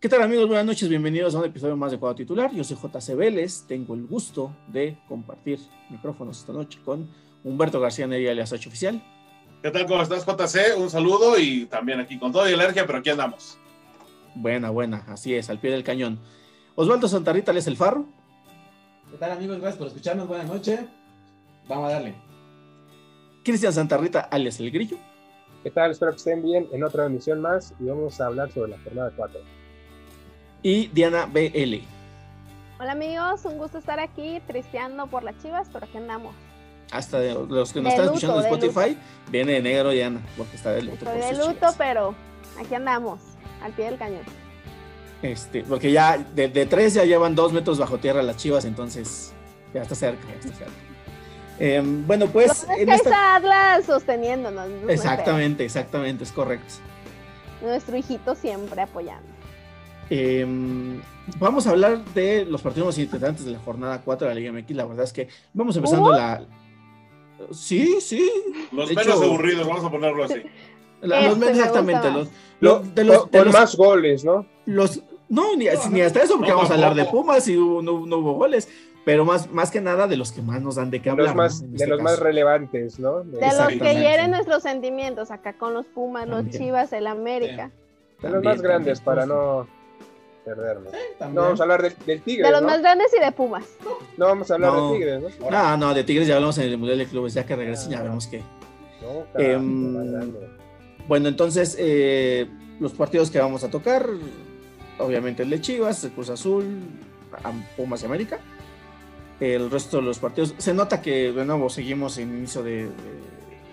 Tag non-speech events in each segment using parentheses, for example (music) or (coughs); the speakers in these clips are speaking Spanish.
¿Qué tal amigos? Buenas noches, bienvenidos a un episodio más de Cuadro Titular. Yo soy JC Vélez, tengo el gusto de compartir micrófonos esta noche con Humberto García Neri, alias H Oficial. ¿Qué tal? ¿Cómo estás, JC? Un saludo y también aquí con todo y alergia, pero aquí andamos. Buena, buena, así es, al pie del cañón. Osvaldo Santarrita, alias El Farro. ¿Qué tal amigos? Gracias por escucharnos, buenas noches. Vamos a darle. Cristian Santarrita, alias El Grillo. ¿Qué tal? Espero que estén bien en otra emisión más y vamos a hablar sobre la jornada 4. Y Diana BL. Hola amigos, un gusto estar aquí tristeando por las chivas, pero aquí andamos. Hasta de- los que nos están escuchando en Spotify, viene de negro Diana, porque está de luto. Estoy por de luto, chivas. pero aquí andamos, al pie del cañón. Este, porque ya de, de tres ya llevan dos metros bajo tierra las chivas, entonces ya está cerca, ya está cerca. Em, bueno, pues. en que esta- está Atlas sosteniéndonos. Exactamente, exactamente, es correcto. Nuestro hijito siempre apoyando. Em, vamos a hablar de los partidos más interesantes de la jornada 4 de la Liga MX. La verdad es que vamos empezando la. Sí, sí. Los De menos hecho- aburridos, vamos a ponerlo así. (laughs) La- los- Este me exactamente. Los, de los, con de con los- más goles, ¿no? los- no, ni, ni hasta eso, porque No, vamos a hablar de. Pumas y hubo- no, no hubo goles. Pero más, más que nada de los que más nos dan de qué hablar. Los más, ¿no? De este los más caso. relevantes, ¿no? De los que hieren nuestros sentimientos, acá con los Pumas, los. Chivas, el América. De los más grandes también. para no perdernos. No vamos a hablar del, del Tigre, De los ¿no? más grandes y de Pumas. No vamos a hablar No. del Tigre, ¿no? No, no, de Tigres ya hablamos en el Mundial de Clubes, ya que regresen ya vemos que. No, carajo, Em. Bueno, entonces, eh, los partidos que vamos a tocar, obviamente el de Chivas, el Cruz Azul, Pumas y América. El resto de los partidos, se nota que de nuevo seguimos en inicio de, de-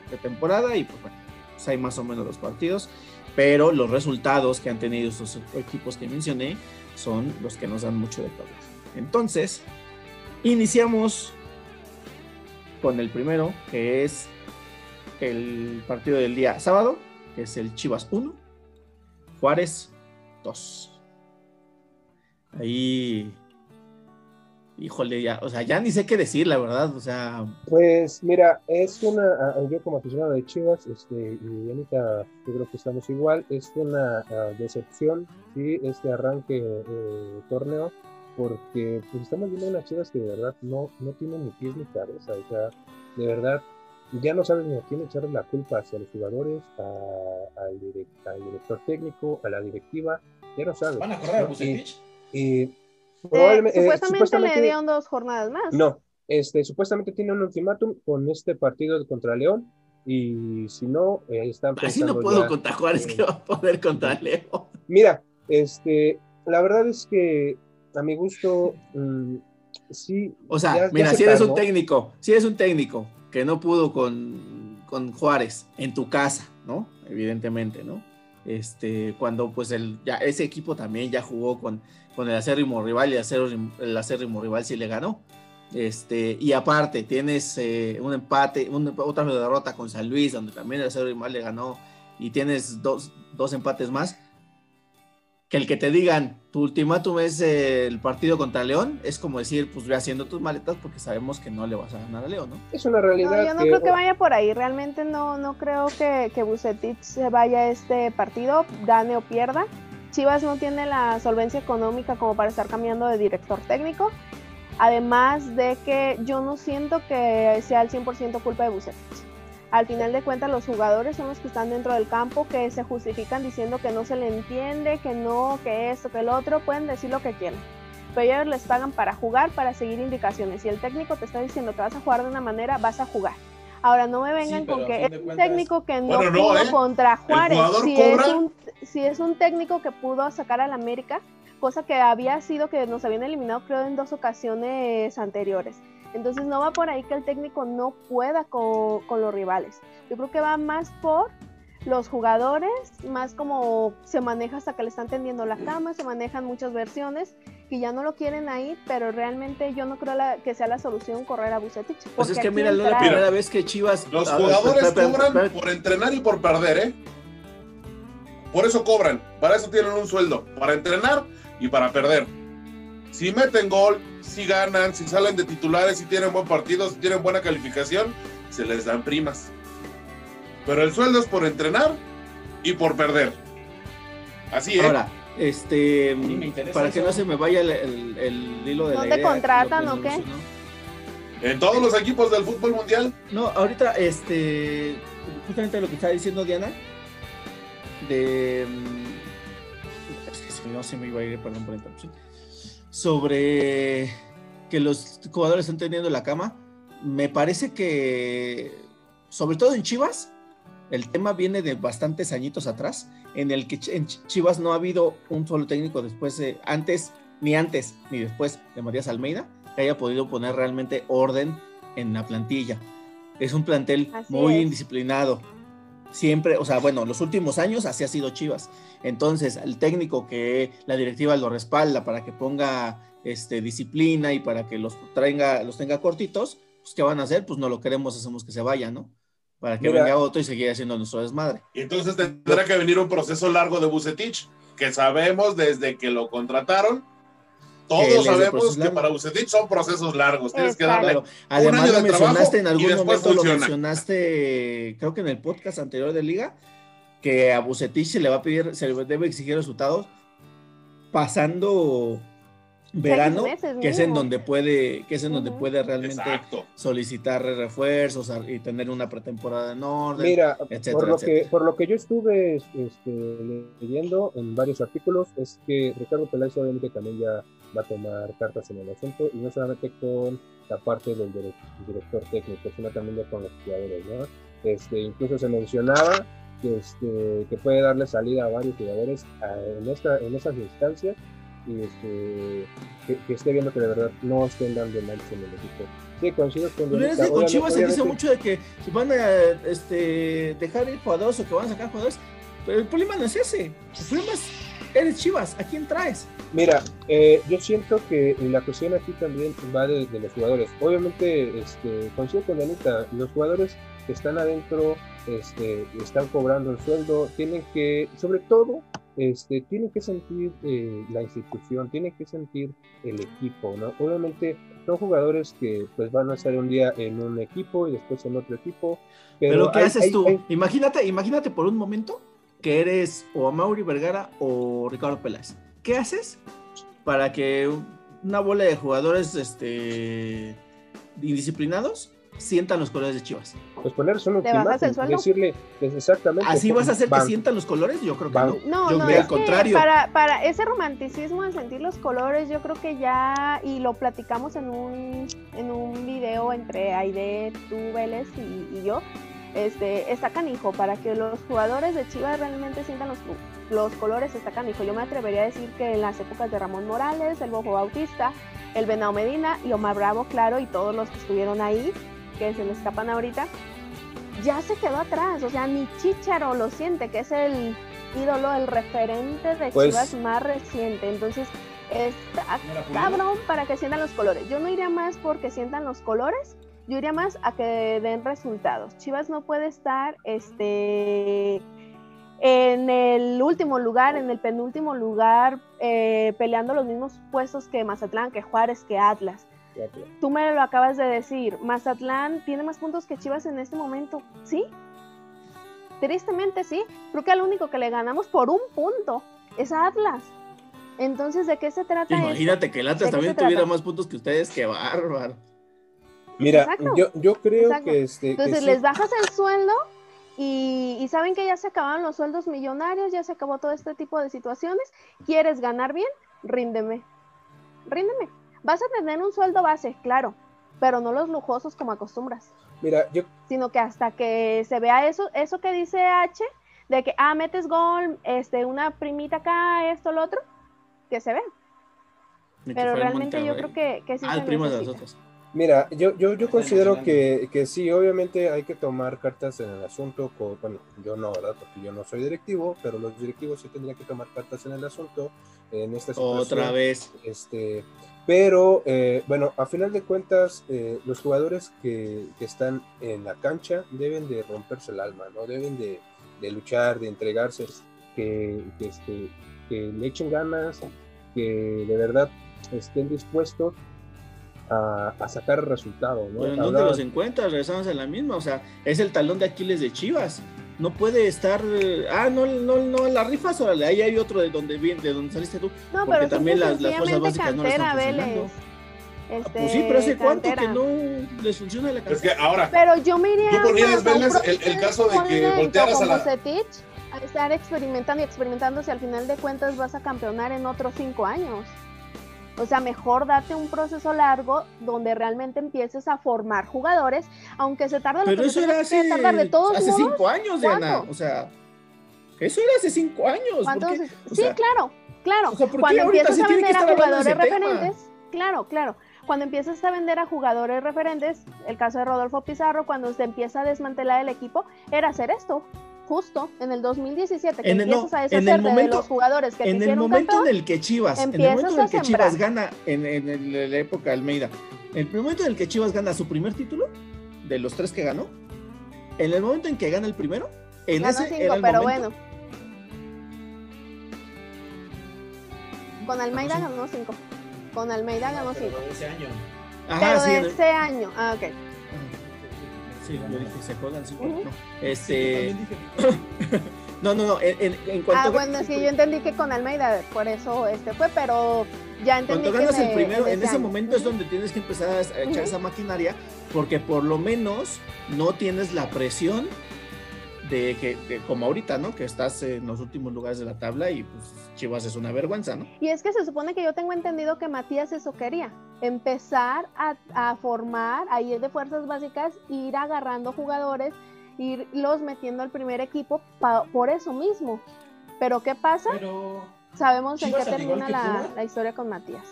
de temporada y pues bueno, pues hay más o menos los partidos, pero los resultados que han tenido estos equipos que mencioné son los que nos dan mucho de hablar. Entonces, iniciamos con el primero, que es el partido del día sábado, que es el Chivas 1, Juárez 2. Ahí, híjole, ya, o sea, ya ni sé qué decir, la verdad, o sea, Pues mira, es una, yo como aficionado de Chivas, este, y Dianita, yo creo que estamos igual, es una ah, decepción, sí, este arranque eh, torneo, porque pues estamos viendo unas Chivas que de verdad no, no tienen ni pies ni cabeza, o sea, de verdad, ya no sabes ni a quién echarle la culpa, hacia los jugadores, a- al, direc- al director técnico, a la directiva, ya no sabes. ¿Van a correr a ¿no? Bucetich? Y, y Eh, probablemente- eh, supuestamente, supuestamente- le dieron dos jornadas más. no, este, supuestamente tiene un ultimátum con este partido contra León y si no, eh, están así no puedo ya- contra Juárez, que va a poder contra Leo. Mira, este, la verdad es que a mi gusto, mm, sí. O sea, ya- ya mira, se si eres un técnico, si eres un técnico que no pudo con, con Juárez en tu casa, ¿no? Evidentemente, ¿no? Este, cuando pues el, ya, ese equipo también ya jugó con, con el acérrimo rival y el acérrimo, el acérrimo rival sí le ganó. Este, y aparte, tienes eh, un empate, un- otra derrota con San Luis, donde también el acérrimo rival le ganó, y tienes dos, dos empates más. Que el que te digan tu ultimátum es el partido contra León, es como decir, pues ve haciendo tus maletas porque sabemos que no le vas a ganar a León, ¿no? Es una No, realidad. yo no creo que vaya por ahí. Realmente no, no creo que, que Bucetich se vaya a este partido, gane o pierda. Chivas no tiene la solvencia económica como para estar cambiando de director técnico. Además de que yo no siento que sea al 100% culpa de Bucetich. Al final de cuentas, los jugadores son los que están dentro del campo, que se justifican diciendo que no se le entiende, que no, que esto, que el otro. Pueden decir lo que quieran pero ellos les pagan para jugar, para seguir indicaciones. Si el técnico te está diciendo que vas a jugar de una manera, vas a jugar. Ahora no me vengan Sí, con que es un técnico que no Bueno, no, pudo ¿eh? contra Juárez. Si cobra. es, un, si es un técnico que pudo sacar al América, cosa que había sido que nos habían eliminado creo en dos ocasiones anteriores. Entonces no va por ahí que el técnico no pueda con, con los rivales. Yo creo que va más por los jugadores, más como se maneja hasta que le están tendiendo la cama, se manejan muchas versiones que ya no lo quieren ahí, pero realmente yo no creo la- que sea la solución correr a Bucetich. Pues es que mira, no es la primera vez que Chivas... Los jugadores cobran por entrenar y por perder, ¿eh? Por eso cobran, para eso tienen un sueldo, para entrenar y para perder. Si meten gol, si ganan, si salen de titulares, si tienen buen partido, si tienen buena calificación, se les dan primas. Pero el sueldo es por entrenar y por perder. Así, ¿eh? Ahora, Este, mí me interesa para que no se me vaya el, el- el hilo de la ¿Dónde idea, contratan lo o qué? En todos los equipos del fútbol mundial. No, ahorita, este, justamente lo que estaba diciendo Diana, de, mm, es que si no se me iba a ir, perdón por la interrupción, sobre que los jugadores están teniendo la cama, me parece que, sobre todo en Chivas, el tema viene de bastantes añitos atrás, en el que en Ch- Chivas no ha habido un solo técnico después, de, antes, ni antes, ni después de Matías Almeida, que haya podido poner realmente orden en la plantilla. Es un plantel Así muy es. indisciplinado. Siempre, o sea, bueno, los últimos años así ha sido Chivas. Entonces, el técnico que la directiva lo respalda para que ponga este, disciplina y para que los, traiga, los tenga cortitos, pues, ¿qué van a hacer? Pues no lo queremos, hacemos que se vaya, ¿no? Para que Mira. venga otro y seguir haciendo nuestro desmadre. Y entonces tendrá que venir un proceso largo de Bucetich, que sabemos desde que lo contrataron. Todos sabemos procesos que para Bucetich son procesos largos. Tienes que darle. Claro, además año lo de trabajo mencionaste en y algún después momento, lo funciona. mencionaste, creo que en el podcast anterior de Liga, que a Bucetich se le va a pedir, se le debe exigir resultados pasando verano, que es en donde puede, que es en donde puede realmente Exacto. solicitar refuerzos y tener una pretemporada en orden. Mira, etcétera, por, lo etcétera. que, por lo que yo estuve este, leyendo en varios artículos, es que Ricardo Peláez obviamente también ya va a tomar cartas en el asunto, y no solamente con la parte del dire- director técnico, sino también con los jugadores, ¿no? Este, incluso se mencionaba que, este, que puede darle salida a varios jugadores a- en, esta, en esas instancias y este, que, que esté viendo que de verdad no estén dando mal en el equipo. Sí, coincido con Pues Dianita, ves, con Chivas se dice mucho de que van a este, dejar ir jugadores o que van a sacar jugadores, pero el problema no es ese. El problema es, eres Chivas, ¿a quién traes? Mira, eh, yo siento que la cuestión aquí también va de, de los jugadores. Obviamente, este, coincido con Anita, los jugadores que están adentro este, están cobrando el sueldo, tienen que, sobre todo, este, tienen que sentir eh, la institución, tienen que sentir el equipo, ¿no? Obviamente son jugadores que pues van a estar un día en un equipo y después en otro equipo. Pero, Pero, ¿qué hay- haces hay- tú? hay- Imagínate, imagínate por un momento que eres o Mauri Vergara o Ricardo Peláez. ¿Qué haces para que una bola de jugadores este, indisciplinados sientan los colores de Chivas? pues ponerse un ¿Te bajas el sueldo? decirle pues, exactamente. ¿Así vas a hacer que sientan los colores? Yo creo que van- no. No, Yo no, es al que contrario. para, para ese romanticismo de sentir los colores, yo creo que ya, y lo platicamos en un, en un video entre Aide, tú, Vélez y, y yo, este, está canijo, para que los jugadores de Chivas realmente sientan los, los colores, está canijo. Yo me atrevería a decir que en las épocas de Ramón Morales, el Bojo Bautista, el Venao Medina y Omar Bravo, claro, y todos los que estuvieron ahí, que se me escapan ahorita, ya se quedó atrás, o sea, ni Chicharo lo siente, que es el ídolo, el referente de Pues- Chivas más reciente. Entonces, está cabrón para que sientan los colores. Yo no iría más porque sientan los colores, yo iría más a que den resultados. Chivas no puede estar este en el último lugar, en el penúltimo lugar, eh, peleando los mismos puestos que Mazatlán, que Juárez, que Atlas. Tú me lo acabas de decir, Mazatlán tiene más puntos que Chivas en este momento, ¿sí? Tristemente sí, creo que al único que le ganamos por un punto es a Atlas. Entonces, ¿de qué se trata esto? Imagínate que el ¿De Atlas también trata? tuviera más puntos que ustedes, qué bárbaro. Mira, Exacto. yo, yo creo Exacto. que este. que Entonces sí- les bajas el sueldo y, y saben que ya se acabaron los sueldos millonarios, ya se acabó todo este tipo de situaciones. ¿Quieres ganar bien? Ríndeme. Ríndeme. Vas a tener un sueldo base, claro, pero no los lujosos como acostumbras, Mira, yo sino que hasta que se vea eso, eso que dice H, de que, ah, metes gol, este, una primita acá, esto, lo otro, que se vea. Pero realmente yo creo que, que sí Ah, se el primo de nosotros. Mira, yo, yo, yo considero que, que sí, obviamente hay que tomar cartas en el asunto. co- bueno, yo no, ¿verdad? Porque yo no soy directivo, pero los directivos sí tendrían que tomar cartas en el asunto en esta situación. Otra vez. Este, pero, eh, bueno, a final de cuentas, eh, los jugadores que, que están en la cancha deben de romperse el alma, ¿no? Deben de, de luchar, de entregarse, que, que, este, que le echen ganas, que de verdad estén dispuestos a, a sacar el resultado, ¿no? Bueno, ¿en dónde los encuentras? Regresamos a la misma. O sea, es el talón de Aquiles de Chivas. no puede estar, ah, no, no, no, la rifas, órale, ahí hay otro de donde viene, de donde saliste tú. No, porque pero también las, las fuerzas básicas no le están funcionando. Vélez. Ah, Este, pues sí, pero hace cuánto que no les funciona la Es cantera. que ahora, Pero yo me iría Tú un Vélez, el- el caso de que voltearas a la- como Bucetich, a estar experimentando y experimentando si al final de cuentas vas a campeonar en otros cinco años. O sea, mejor date un proceso largo donde realmente empieces a formar jugadores, aunque se tarde lo Pero que eso se era hace, tardar de todos hace modos. cinco años, Diana. O sea, eso era hace cinco años. sí, claro, claro. o sea, ¿por qué Cuando empiezas a vender a jugadores tema? referentes, claro, claro. Cuando empiezas a vender a jugadores referentes, el caso de Rodolfo Pizarro, cuando se empieza a desmantelar el equipo, era hacer esto. Justo en el 2017, que En el- no, empiezas a en el deshacerte momento- de los jugadores que te en el momento campeón, en el que Chivas, en el momento en el que Chivas gana, en, en la época de Almeida, en el momento en el que Chivas gana su primer título, de los tres que ganó, en el momento en que gana el primero, en ganó ese cinco, era el pero momento. bueno. Con Almeida ganó cinco. Con Almeida ganó Pero cinco. de ese año. Ajá, Pero sí, de ese año. Ah, ok. Sí, yo dije, se juegan cinco. Ujú. no. Este, (coughs) no, no, no, en, cuanto Ah, bueno, que yo entendí que con Almeida, por eso este fue, pero ya entendí Cuando que ganas el me- primero, en ese año. momento es donde tienes que empezar a echar esa maquinaria, porque por lo menos no tienes la presión de que, de- como ahorita, ¿no? Que estás en los últimos lugares de la tabla y pues Chivas es una vergüenza, ¿no? Y es que se supone que yo tengo entendido que Matías eso quería, empezar a, a formar, a ir de fuerzas básicas, ir agarrando jugadores, irlos metiendo al primer equipo pa- por eso mismo. Pero ¿qué pasa? Pero Sabemos en qué termina que la, historia con Matías.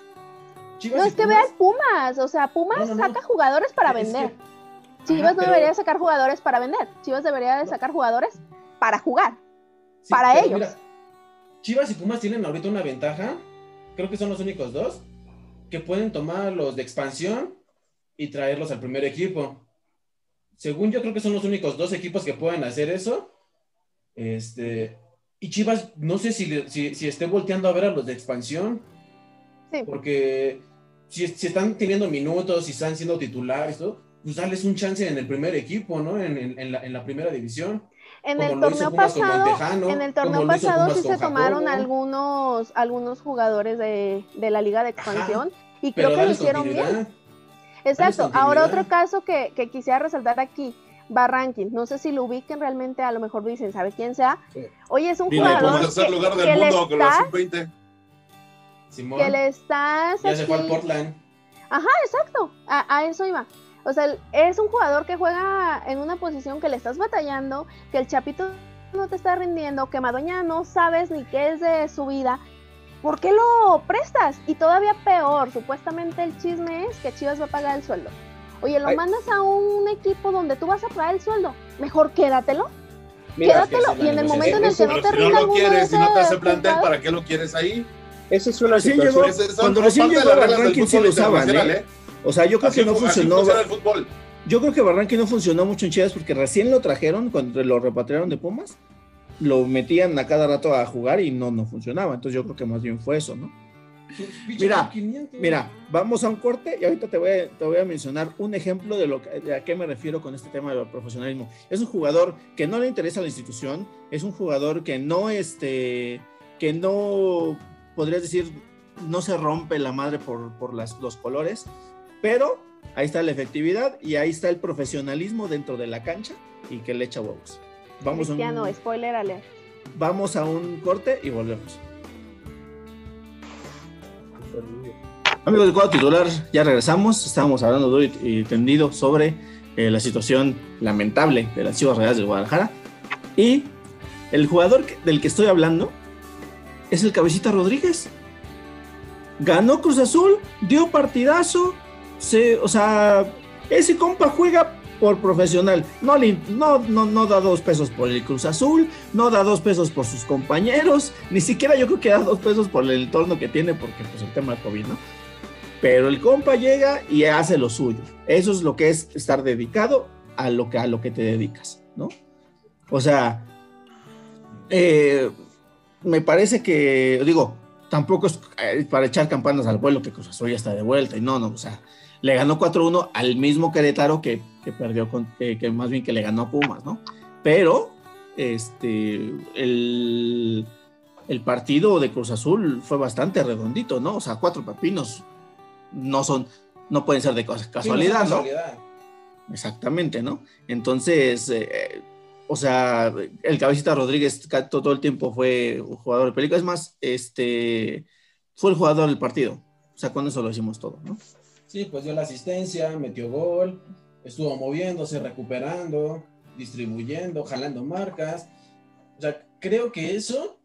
Chivas No, es que Pumas- vean Pumas, o sea, Pumas No, no, no. saca jugadores para Es que- vender. Ajá, Chivas pero- debería sacar jugadores para vender, Chivas debería de sacar jugadores para jugar. Sí, para ellos. mira, Chivas y Pumas tienen ahorita una ventaja, creo que son los únicos dos, que pueden tomar los de expansión y traerlos al primer equipo. Según yo creo que son los únicos dos equipos que pueden hacer eso. Este, y Chivas, no sé si, si, si esté volteando a ver a los de expansión, Sí. porque si, si están teniendo minutos, si están siendo titulares, todo, pues darles un chance en el primer equipo, ¿no? En, en- en la, en la primera división. En el torneo pasado, Montejano, en el torneo pasado sí se tomaron algunos, algunos jugadores de, de la liga de expansión y Pero creo que lo hicieron bien. Exacto. Ahora otro caso que, que quisiera resaltar aquí, Barranquín. No sé si lo ubiquen realmente, a lo mejor dicen, ¿sabe quién sea? Sí. Oye, es un Dile, jugador tercer que, lugar que del le mundo con la estás, sub-20. Simón, que le estás ya se fue al Portland. Exacto, a, a eso iba. O sea, el- es un jugador que juega en una posición que le estás batallando, que el Chapito no te está rindiendo, que Madoña no sabes ni qué es de su vida. ¿Por qué lo prestas? Y todavía peor, supuestamente el chisme es que Chivas va a pagar el sueldo. Oye, lo Ay. mandas a un equipo donde tú vas a pagar el sueldo. Mejor quédatelo, Mira, quédatelo. Y en el momento en el que no te si no rinda lo quieres, si no te hace ese plantel, jugador, ¿para qué lo quieres ahí? esa es una Recién situación. llegó- Cuando recién llegó del sí fútbol lo usaban, internacional, ¿eh? ¿eh? O sea, yo creo Así que no funcionó. funciona el fútbol. Yo creo que Barranqui no funcionó mucho en Chivas porque recién lo trajeron cuando lo repatriaron de Pumas, lo metían a cada rato a jugar y no, no funcionaba. Entonces yo creo que más bien fue eso, ¿no? Mira, Mira, vamos a un corte y ahorita te voy a, te voy a mencionar un ejemplo de, lo que, de a qué me refiero con este tema del profesionalismo. Es un jugador que no le interesa la institución, es un jugador que no, este, que no, podrías decir, no se rompe la madre por, por las, los colores, pero ahí está la efectividad y ahí está el profesionalismo dentro de la cancha y que le echa huevos. Vamos a un- Cristiano, spoiler alert. Vamos a un corte y volvemos. Amigos de cuadro titular, ya regresamos. Estábamos hablando duro y, y tendido sobre eh, la situación lamentable de las Chivas Reales de Guadalajara. Y el jugador que- del que estoy hablando es el Cabecita Rodríguez. Ganó Cruz Azul, dio partidazo. Se, o sea, ese compa juega por profesional. No, no, no da dos pesos por el Cruz Azul, no da dos pesos por sus compañeros, ni siquiera yo creo que da dos pesos por el entorno que tiene, porque pues el tema de COVID, ¿no? Pero el compa llega y hace lo suyo. Eso es lo que es estar dedicado a lo que, a lo que te dedicas, ¿no? O sea, eh, me parece que, digo, tampoco es eh, para echar campanas al vuelo que Cruz Azul ya está de vuelta, y no, no, o sea, le ganó 4-1 al mismo Querétaro que, que perdió, con, que, que más bien que le ganó a Pumas, ¿no? Pero este, el, el partido de Cruz Azul fue bastante redondito, ¿no? O sea, cuatro papinos no son, no pueden ser de casualidad, Sí, no. Exactamente, ¿no? Entonces, eh, o sea, el Cabecita Rodríguez todo el tiempo fue un jugador de película. Es más, este, fue el jugador del partido. O sea, con eso lo hicimos todo, ¿no? Sí, pues dio la asistencia, metió gol, estuvo moviéndose, recuperando, distribuyendo, jalando marcas. O sea, creo que eso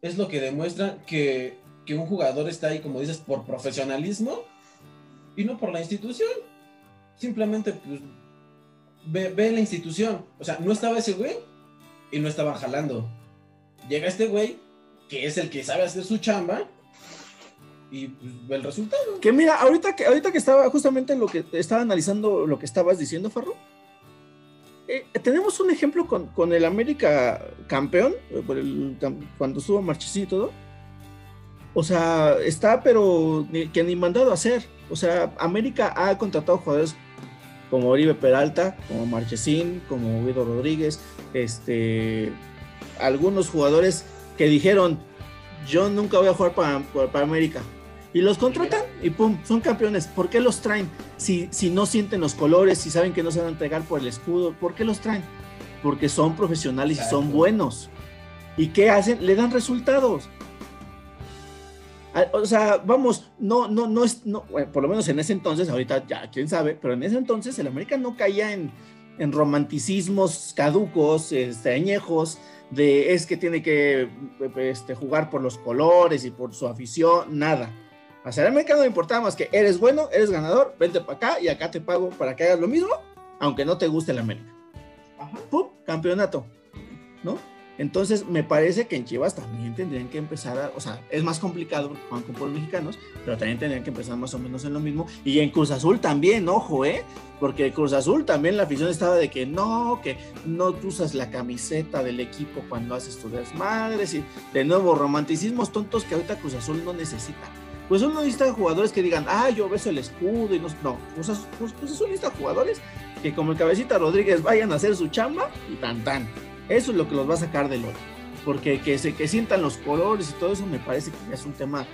es lo que demuestra que, que un jugador está ahí, como dices, por profesionalismo y no por la institución. Simplemente, pues, ve, ve la institución. O sea, no estaba ese güey y no estaban jalando. Llega este güey, que es el que sabe hacer su chamba, y pues el resultado. Que mira, ahorita que, ahorita que estaba justamente lo que estaba analizando lo que estabas diciendo, Farro, eh, tenemos un ejemplo con, con el América campeón, eh, cuando estuvo Marchesín y todo. O sea, está, pero ni- que ni mandado a hacer. O sea, América ha contratado jugadores como Oribe Peralta, como Marchesín, como Guido Rodríguez, este, algunos jugadores que dijeron, yo nunca voy a jugar para, para América. Y los contratan y pum, son campeones. ¿Por qué los traen? Si, si no sienten los colores, si saben que no se van a entregar por el escudo, ¿por qué los traen? Porque son profesionales y son buenos. ¿Y qué hacen? Le dan resultados. Ah, O sea, vamos, no, no, no es, no, bueno, por lo menos en ese entonces, ahorita ya quién sabe, pero en ese entonces el América no caía en, en romanticismos caducos, este, añejos, de es que tiene que este, jugar por los colores y por su afición, nada. O sea, el América no le importaba más que eres bueno, eres ganador, vente para acá y acá te pago para que hagas lo mismo, aunque no te guste el América. Ajá. ¡Pum! Campeonato, ¿no? Entonces, me parece que en Chivas también tendrían que empezar a, o sea, es más complicado porque juegan con puros mexicanos, pero también tendrían que empezar más o menos en lo mismo. Y en Cruz Azul también, ojo, ¿eh? Porque Cruz Azul también la afición estaba de que no, que no usas la camiseta del equipo cuando haces tus desmadres y de nuevo romanticismos tontos que ahorita Cruz Azul no necesita. Pues uno necesita jugadores que digan, ah, yo beso el escudo y no, no, Cruz Azul, Cruz Azul necesita jugadores que como el cabecita Rodríguez vayan a hacer su chamba y tan tan. Eso es lo que los va a sacar del hoyo. Porque que, se, que sientan los colores y todo eso me parece que ya es un tema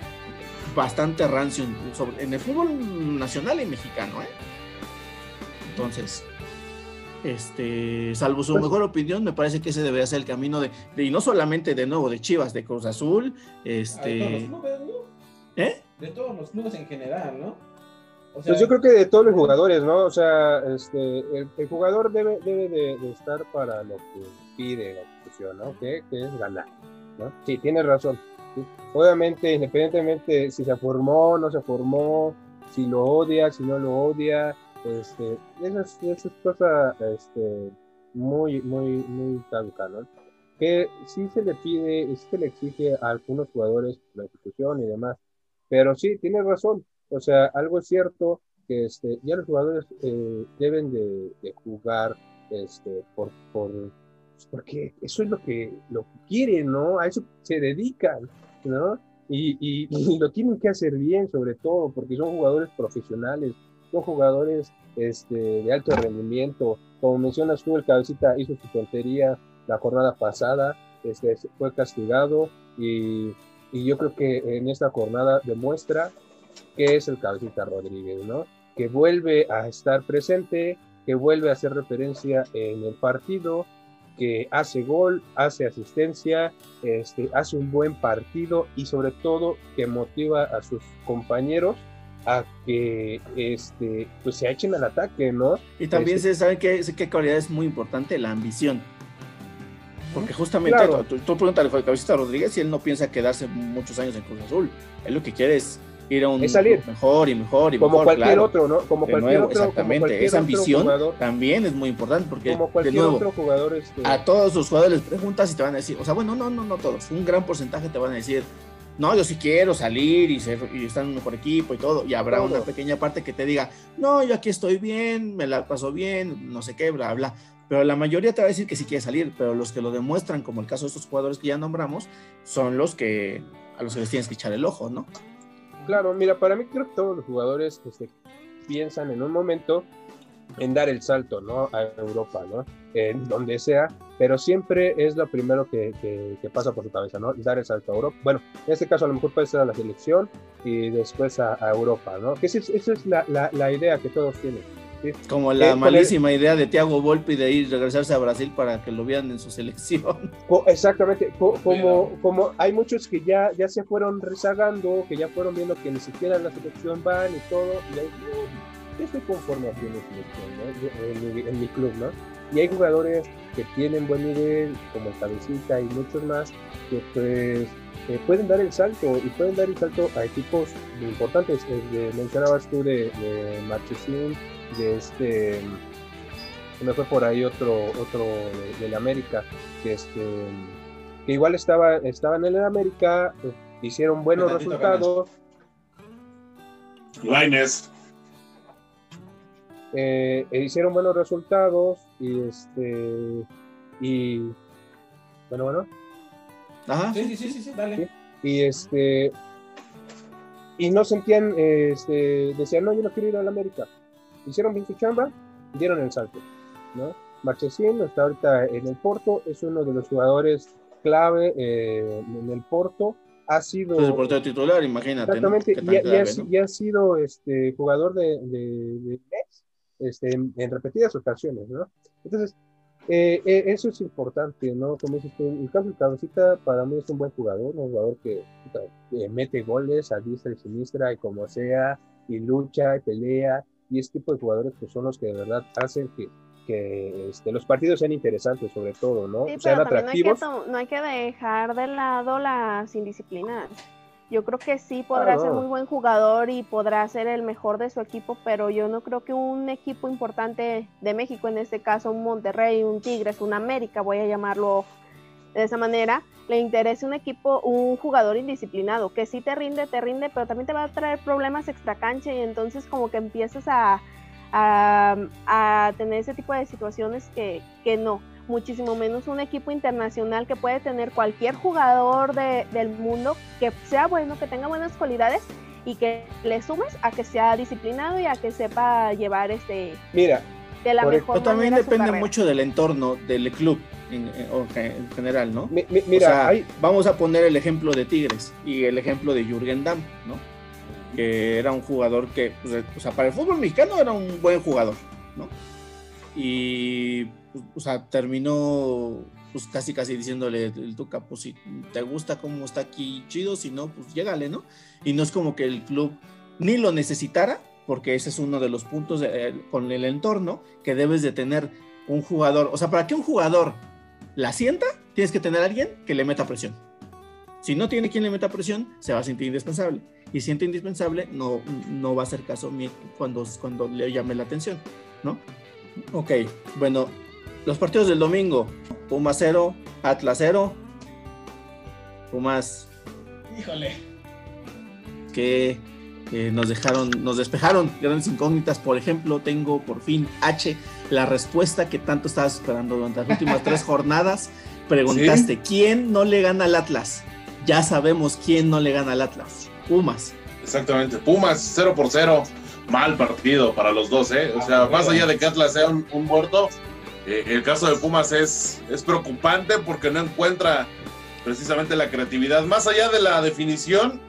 bastante rancio en, sobre- en el fútbol nacional y mexicano. ¿eh? Entonces, este, salvo su Pues- mejor opinión, me parece que ese debería ser el camino de, de- y no solamente de nuevo de Chivas, de Cruz Azul, de este. ¿Eh? De todos los clubes en general, ¿no? O Pues yo creo que de todos los jugadores, ¿no? O sea, este, el, el jugador debe, debe de, de estar para lo que pide la institución, ¿no? Que, que es ganar, ¿no? Sí, tienes razón. ¿sí? Obviamente, independientemente si se formó, no se formó, si lo odia, si no lo odia, este, eso es, eso es cosa este, muy, muy, muy caduca, ¿no? Que sí se le pide, sí se le exige a algunos jugadores la institución y demás, pero sí, tienes razón. O sea, algo es cierto que este, ya los jugadores eh, deben de, de jugar este, por, por, pues, porque eso es lo que, lo que quieren, ¿no? A eso se dedican, ¿no? Y, y- y lo tienen que hacer bien, sobre todo, porque son jugadores profesionales, son jugadores este, de alto rendimiento. Como mencionas tú, el cabecita hizo su tontería la jornada pasada, este, fue castigado y, y yo creo que en esta jornada demuestra que es el Cabecita Rodríguez, ¿no? Que vuelve a estar presente, que vuelve a hacer referencia en el partido, que hace gol, hace asistencia, este, hace un buen partido y sobre todo que motiva a sus compañeros a que este, pues se echen al ataque, ¿no? Y también Este- se sabe que, qué cualidad es muy importante, la ambición. Porque justamente Claro. tú, tú pregúntale a Cabecita Rodríguez y él no piensa quedarse muchos años en Cruz Azul. Él lo que quiere es ir a un Es salir. mejor y mejor y Como mejor, cualquier claro. otro, ¿no? Como De cualquier nuevo, otro, como exactamente. cualquier Esa ambición jugador, también es muy importante porque, como de cualquier nuevo, otro jugador, este, a todos los jugadores les preguntas y te van a decir, o sea, bueno, no, no, no todos, un gran porcentaje te van a decir, no, yo sí quiero salir y, ser, y estar en un mejor equipo y todo, y habrá Todo. una pequeña parte que te diga, no, yo aquí estoy bien, me la paso bien, no sé qué, bla, bla. Pero la mayoría te va a decir que sí quiere salir, pero los que lo demuestran, como el caso de estos jugadores que ya nombramos, son los que a los que les tienes que echar el ojo, ¿no? Claro, mira, para mí creo que todos los jugadores piensan en un momento en dar el salto, ¿no? A Europa, ¿no? En donde sea, pero siempre es lo primero que, que, que, pasa por su cabeza, ¿no? Dar el salto a Europa. Bueno, en este caso a lo mejor puede ser a la selección y después a, a Europa, ¿no? Que esa es, esa es la, la, la, idea que todos tienen. ¿Sí? Como la malísima idea de Thiago Volpi de ir regresarse a Brasil para que lo vean en su selección. (laughs) Exactamente, como, como hay muchos que ya, ya se fueron rezagando, que ya fueron viendo que ni siquiera en la selección van y todo, y hay, yo estoy conforme aquí en, ¿no? en, mi, en, mi, club, ¿no? Y hay jugadores que tienen buen nivel, como el Cabecita y muchos más, que pues eh, pueden dar el salto y pueden dar el salto a equipos importantes. Eh, mencionabas tú de, de Marchesín, de este, me fue por ahí otro, otro de, de América, que este, que igual estaba, estaba en el América, eh, hicieron buenos resultados. Laines eh, hicieron buenos resultados y este y bueno bueno. Ajá, sí, sí, sí, sí, sí dale. y este y no sentían este decían no yo no quiero ir a la América hicieron bien su chamba dieron el salto no Marchesín está ahorita en el Porto es uno de los jugadores clave eh, en el Porto ha sido es el portero titular imagínate exactamente ¿no? y, y, ha, y, ha, sido este jugador de, de, de este, en, en, repetidas ocasiones, ¿no? Entonces, eh, eh, eso es importante, ¿no? Como dices tú, el caso de Cabecita para mí es un buen jugador, un jugador que eh, mete goles a diestra y siniestra y como sea, y lucha y pelea, y este tipo de jugadores que son los que de verdad hacen que, que este, los partidos sean interesantes sobre todo, ¿no? Sí, sean atractivos. No hay, que, no hay que dejar de lado las indisciplinas. Yo creo que sí podrá ser muy buen jugador y podrá ser el mejor de su equipo, pero yo no creo que un equipo importante de México, en este caso un Monterrey, un Tigres, un América, voy a llamarlo de esa manera, le interese un equipo, un jugador indisciplinado, que sí te rinde, te rinde, pero también te va a traer problemas extra cancha y entonces como que empiezas a, a, a tener ese tipo de situaciones que, que no. Muchísimo menos un equipo internacional que puede tener cualquier jugador de, del mundo que sea bueno, que tenga buenas cualidades y que le sumes a que sea disciplinado y a que sepa llevar este mira de la mejor también depende mucho del entorno del club en, en, en general no mi, mi, mira o sea, hay... vamos a poner el ejemplo de Tigres y el ejemplo de Jürgen Damm no que era un jugador que pues, o sea para el fútbol mexicano era un buen jugador no y o sea, terminó pues casi casi diciéndole el Tuca, pues si te gusta cómo está aquí chido, si no, pues llégale, ¿no? Y no es como que el club ni lo necesitara, porque ese es uno de los puntos de, eh, con el entorno que debes de tener un jugador, o sea, para que un jugador la sienta, tienes que tener a alguien que le meta presión. Si no tiene quien le meta presión, se va a sentir indispensable. Y si siente indispensable, no, no va a hacer caso cuando, cuando le llame la atención, ¿no? Ok, bueno, los partidos del domingo, Pumas 0, Atlas 0, Pumas. Híjole. Que eh, nos dejaron, nos despejaron grandes incógnitas. Por ejemplo, tengo por fin H, la respuesta que tanto estabas esperando durante las últimas tres (laughs) jornadas. Preguntaste, ¿Sí? ¿quién no le gana al Atlas? Ya sabemos quién no le gana al Atlas. Pumas. Exactamente, Pumas 0 por 0. Mal partido para los dos, ¿eh? O sea, más allá de que Atlas sea un, un muerto, eh, el caso de Pumas es, es preocupante porque no encuentra precisamente la creatividad. Más allá de la definición,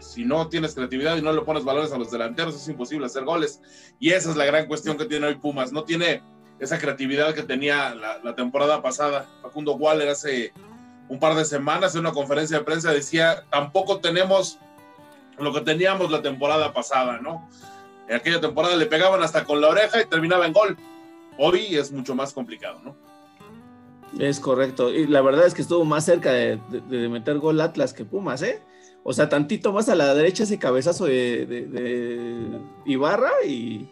si no tienes creatividad y no le pones valores a los delanteros, es imposible hacer goles. Y esa es la gran cuestión que tiene hoy Pumas. No tiene esa creatividad que tenía la, temporada pasada. Facundo Waller hace un par de semanas en una conferencia de prensa decía, tampoco tenemos lo que teníamos la temporada pasada, ¿no? En aquella temporada le pegaban hasta con la oreja y terminaba en gol hoy es mucho más complicado, ¿no? Es correcto. Y la verdad es que estuvo más cerca de, de, meter gol Atlas que Pumas, ¿eh? O sea, tantito más a la derecha ese cabezazo de, de Ibarra y,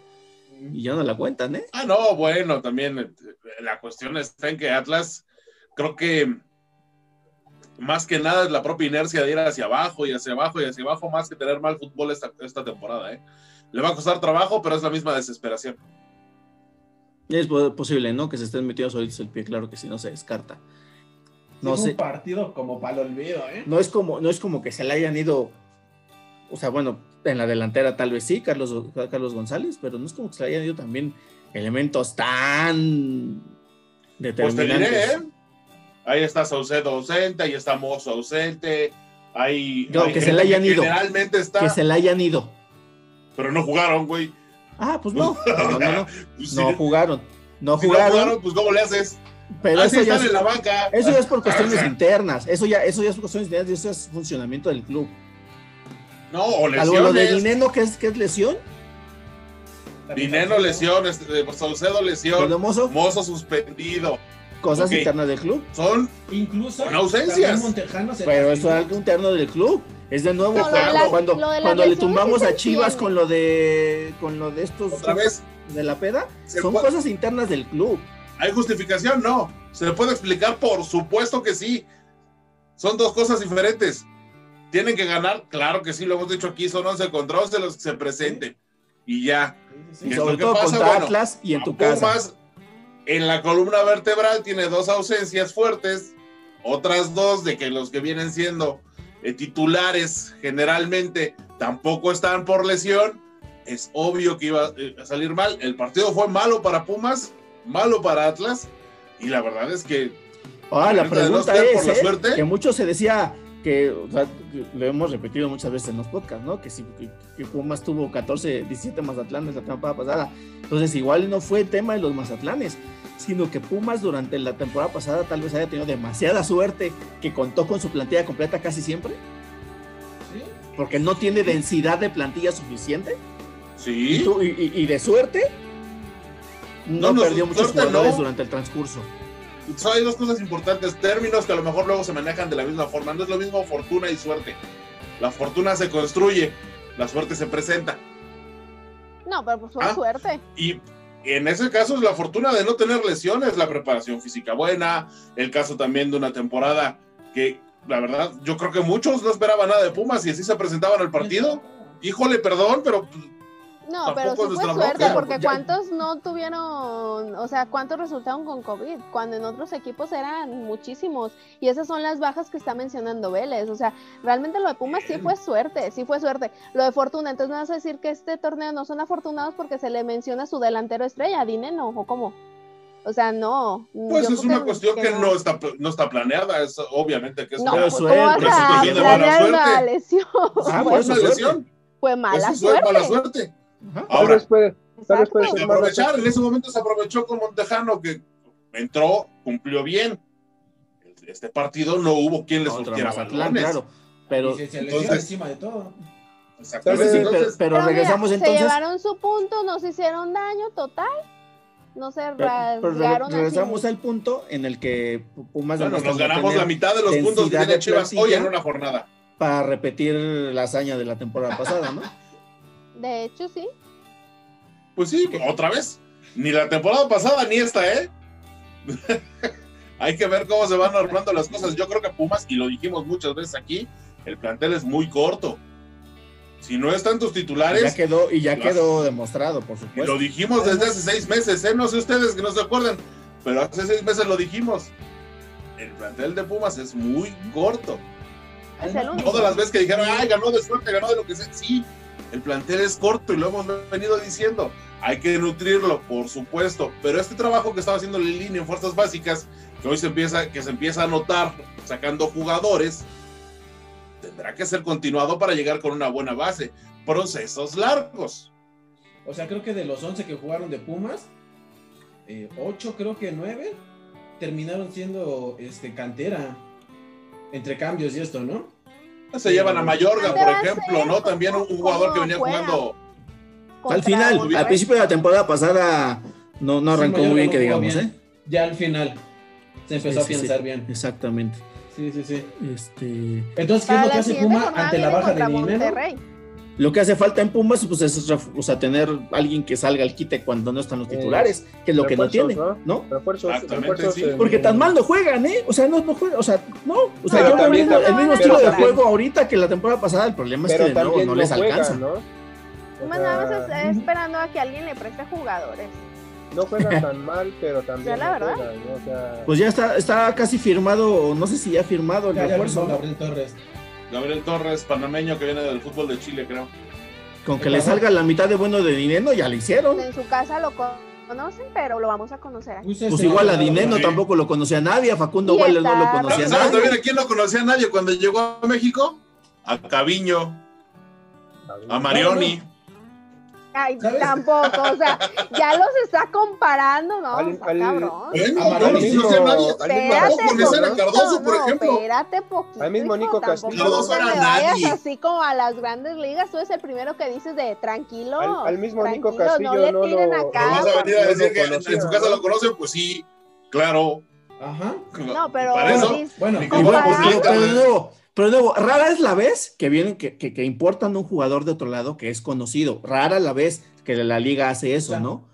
y, ya no la cuentan, ¿eh? Ah, no, bueno, también la cuestión está en que Atlas, creo que más que nada es la propia inercia de ir hacia abajo y hacia abajo y hacia abajo, más que tener mal fútbol esta, esta temporada, ¿eh? Le va a costar trabajo, pero es la misma desesperación. Es posible, ¿no? Que se estén metidos ahorita el pie, claro que si no se descarta. No es sé. un partido como para el olvido, ¿eh? No es como, no es como que se le hayan ido o sea, bueno, en la delantera tal vez sí, Carlos, Carlos González, pero no es como que se le hayan ido también elementos tan pues te determinantes. diré, ¿eh? Ahí está Saucedo ausente, ahí está Mozo ausente, ahí. No, hay que se le hayan ido. Generalmente está, Que se le hayan ido. pero no jugaron, güey. Ah, pues no, no, no, no, (laughs) Pues si- no jugaron, no si no jugaron, jugaron, pues ¿cómo le haces? Pero Así eso ya, es, en la banca. eso ya es por cuestiones sea, internas, eso ya, eso ya es por cuestiones internas, y eso es funcionamiento del club. No, o Algo lo de lesiones. Dineno, que es, que es lesión, Dinero, lesión, este, Saucedo, lesión. de Mozo, Mozo suspendido. cosas internas del club, Son Incluso Con ausencias. pero eso es algo interno del club. Es de nuevo No, lo de cuando, cuando, cuando le lesiones tumbamos a Chivas con lo de con lo de estos otra vez. de la peda, Se son cosas internas del club. ¿Hay justificación? No. ¿Se le puede explicar? Por supuesto que sí. Son dos cosas diferentes. ¿Tienen que ganar? Claro que sí, lo hemos dicho aquí, son 11 contra 11 los que se presenten. Y ya. Sí, Y ¿Qué es sobre todo pasa? contra Bueno, Atlas y en tu casa. Pumas, en la columna vertebral tiene dos ausencias fuertes, otras dos de que los que vienen siendo eh, titulares generalmente tampoco están por lesión. Es obvio que iba eh, a salir mal. El partido fue malo para Pumas, malo para Atlas. Y la verdad es que Ahora la no pregunta es, por la ¿eh? suerte. que mucho se decía que, o sea, que lo hemos repetido muchas veces en los podcasts, ¿no? Que si que, que Pumas tuvo 14, 17 Mazatlanes la temporada pasada. Entonces, igual no fue el tema de los Mazatlanes, sino que Pumas durante la temporada pasada tal vez haya tenido demasiada suerte que contó con su plantilla completa casi siempre, Sí. porque no tiene densidad de plantilla suficiente. Sí, y- y- y de suerte, no, No, perdió muchos jugadores no. durante el transcurso. So, hay dos cosas importantes, términos que a lo mejor luego se manejan de la misma forma. No es lo mismo fortuna y suerte. La fortuna se construye, la suerte se presenta. No, pero pues fue Ah. suerte. Y en ese caso es la fortuna de no tener lesiones, la preparación física buena, el caso también de una temporada que, la verdad, yo creo que muchos no esperaban nada de Pumas y así se presentaban al partido. Híjole, perdón, pero pues, No, pero sí fue suerte porque ya- cuántos no tuvieron, o sea, cuántos resultaron con COVID, cuando en otros equipos eran muchísimos. Y esas son las bajas que está mencionando Vélez. O sea, realmente lo de Pumas sí fue suerte, sí fue suerte. Lo de Fortuna, entonces no vas a decir que este torneo no son afortunados porque se le menciona a su delantero estrella, Dineno, o cómo. O sea, no. pues es una cuestión que, no. está, no está planeada, es obviamente que es No, Pero una- ¿cómo suerte, vas pero a sí te viene buena planear una lesión? Ah, (laughs) eso una suerte. lesión, Fue mala eso fue suerte. mala suerte. Ajá. Tal Ahora, vez puede, tal vez puede aprovechar, en ese momento se aprovechó con Montejano que entró, cumplió bien. Este partido no hubo quien le surtiera Mazatlán, balones. claro. Pero, Y se, entonces- encima de todo. Exactamente. Sí, Entonces, pero, pero Pero regresamos mira, entonces. Se llevaron su punto, nos hicieron daño total. No se pero- pero rasgaron así. regresamos al punto en el que Pumas bueno, nos no ganamos la mitad de los puntos que tiene de Chivas hoy en una jornada. para repetir la hazaña de la temporada pasada, ¿no? De hecho, sí. Pues sí, otra vez. Ni la temporada pasada ni esta, ¿eh? (laughs) Hay que ver cómo se van armando las cosas. Yo creo que Pumas, y lo dijimos muchas veces aquí, el plantel es muy corto. Si no están tus Y ya titulares, quedó, y ya Las- quedó demostrado, por y supuesto. lo dijimos desde hace seis meses, ¿eh? No sé ustedes que no se acuerdan, pero hace seis meses lo dijimos. El plantel de Pumas es muy corto. Todas las veces que dijeron, ay, ganó de suerte, ganó de lo que sea. Sí, el plantel es corto y lo hemos venido diciendo. Hay que nutrirlo, por supuesto. Pero este trabajo que estaba haciendo en línea en fuerzas básicas, que hoy se empieza, que se empieza a notar sacando jugadores, tendrá que ser continuado para llegar con una buena base. Procesos largos. O sea, creo que de los 11 que jugaron de Pumas, 8, creo que 9, terminaron siendo este, cantera. Entre cambios y esto, ¿no? Se llevan a Mayorga, por ¿Dónde va a ejemplo? ¿no? También un ¿Cómo jugador que venía jugando. al final, al principio de la temporada pasada, no, no arrancó muy bien, que digamos, bien. ¿eh? Ya al final se empezó Sí, a pensar sí. bien. Exactamente. Sí, sí, sí. Este, Entonces, ¿qué es lo que hace Puma ante la baja de dinero? Lo que hace falta en Pumas pues, es o sea, tener alguien que salga al quite cuando no están los Eh, titulares, que es lo que no tiene, ¿no? ¿no? Refuerzos, Exactamente, refuerzos sí. en- Porque tan mal no juegan, ¿eh? O sea, no, no juegan, o sea, no. O sea, Pero yo también- mismo, el mismo pero estilo de juego ahorita que la temporada pasada. El problema es que de nuevo no no les juegan, alcanza. ¿no? O Pumas nada más sea, está esperando a que alguien le preste jugadores. no juegan (laughs) tan mal, pero también Ya, la no verdad. juegan, ¿no? O sea, Pues ya está, está casi firmado, o no sé si ya ha firmado el Ya, ya refuerzo. ¿no? Gabriel Torres. Gabriel Torres, panameño que viene del fútbol de Chile, creo. Con que le salga la mitad de bueno de dinero, ya lo hicieron. En su casa lo conocen, pero lo vamos a conocer aquí. Pues, igual a no, Dineno sí. tampoco lo conocía nadie, a Facundo Waller no lo conocía ¿Sabes también nadie. a quién no conocía a nadie cuando llegó a México? A Caviño, a Marioni. Ay, ¿Sabes? tampoco, o sea, ya los está comparando, ¿no? Al- al- cabrón. No, no Espérate, poquito, Cardoso, por no, ejemplo. Espérate poquito. Al mismo Nico Castillo. Cardoso te vayas así como a las grandes ligas. Tú eres el primero que dices de tranquilo. Al- al mismo Nico tranquilos, Castillo no le no tiren lo- ¿Me acá. vas a venir a no decir que en- su casa ¿no? lo conocen? Pues sí, claro. Ajá. No, pero Para eso, Bueno, como bueno, pero, nuevo, rara es la vez que vienen, que, que, que importan un jugador de otro lado que es conocido. Rara la vez que la liga hace eso, Claro. ¿no?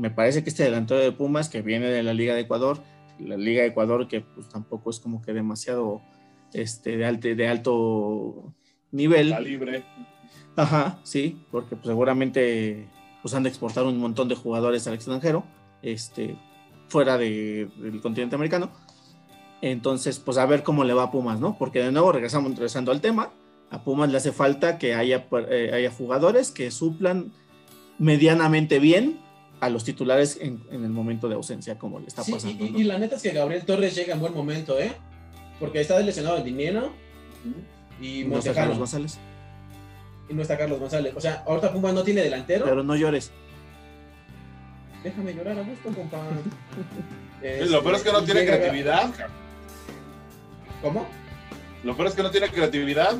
Me parece que este delantero de Pumas que viene de la Liga de Ecuador, la Liga de Ecuador que pues tampoco es como que demasiado este, de, alto, de alto nivel. Calibre. Ajá, sí, porque pues, seguramente pues han de exportar un montón de jugadores al extranjero, este, fuera de- del continente americano. Entonces, pues a ver cómo le va a Pumas, ¿no? Porque de nuevo, regresamos regresando al tema, a Pumas le hace falta que haya, eh, haya jugadores que suplan medianamente bien a los titulares en, en el momento de ausencia, como le está Sí, pasando. y, ¿no? y la neta es que Gabriel Torres llega en buen momento, ¿eh? Porque está lesionado el Dinero y no está Carlos. González. Y no está Carlos González. O sea, ahorita Pumas no tiene delantero. Pero no llores. Déjame llorar a gusto, compa. Lo peor es que no Este, tiene llega- creatividad. ¿Cómo? Lo peor es que no tiene creatividad.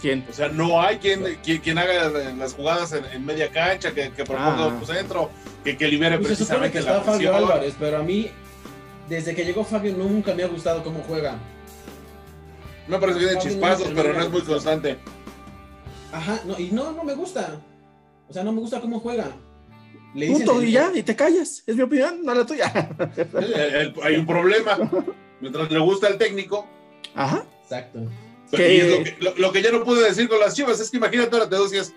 ¿Quién? O sea, no hay quien, quien, quien haga las jugadas en, en media cancha, que, que proponga Ah. un centro, que, que libere Pues se precisamente que la está Fabio. Álvarez, pero a mí, desde que llegó Fabio, nunca me ha gustado cómo juega. Me parece que tiene Fabio chispazos, no pero no es muy de- constante. Ajá, no, y no, no me gusta. O sea, no me gusta cómo juega. Le Punto el- y ya, y te callas. Es mi opinión, no la tuya. (laughs) El- el- hay un problema. (laughs) Mientras le gusta el técnico. Ajá. Exacto. pero- Que- y es lo, que, lo- lo que ya no pude decir con las chivas es que imagínate ahora te decías,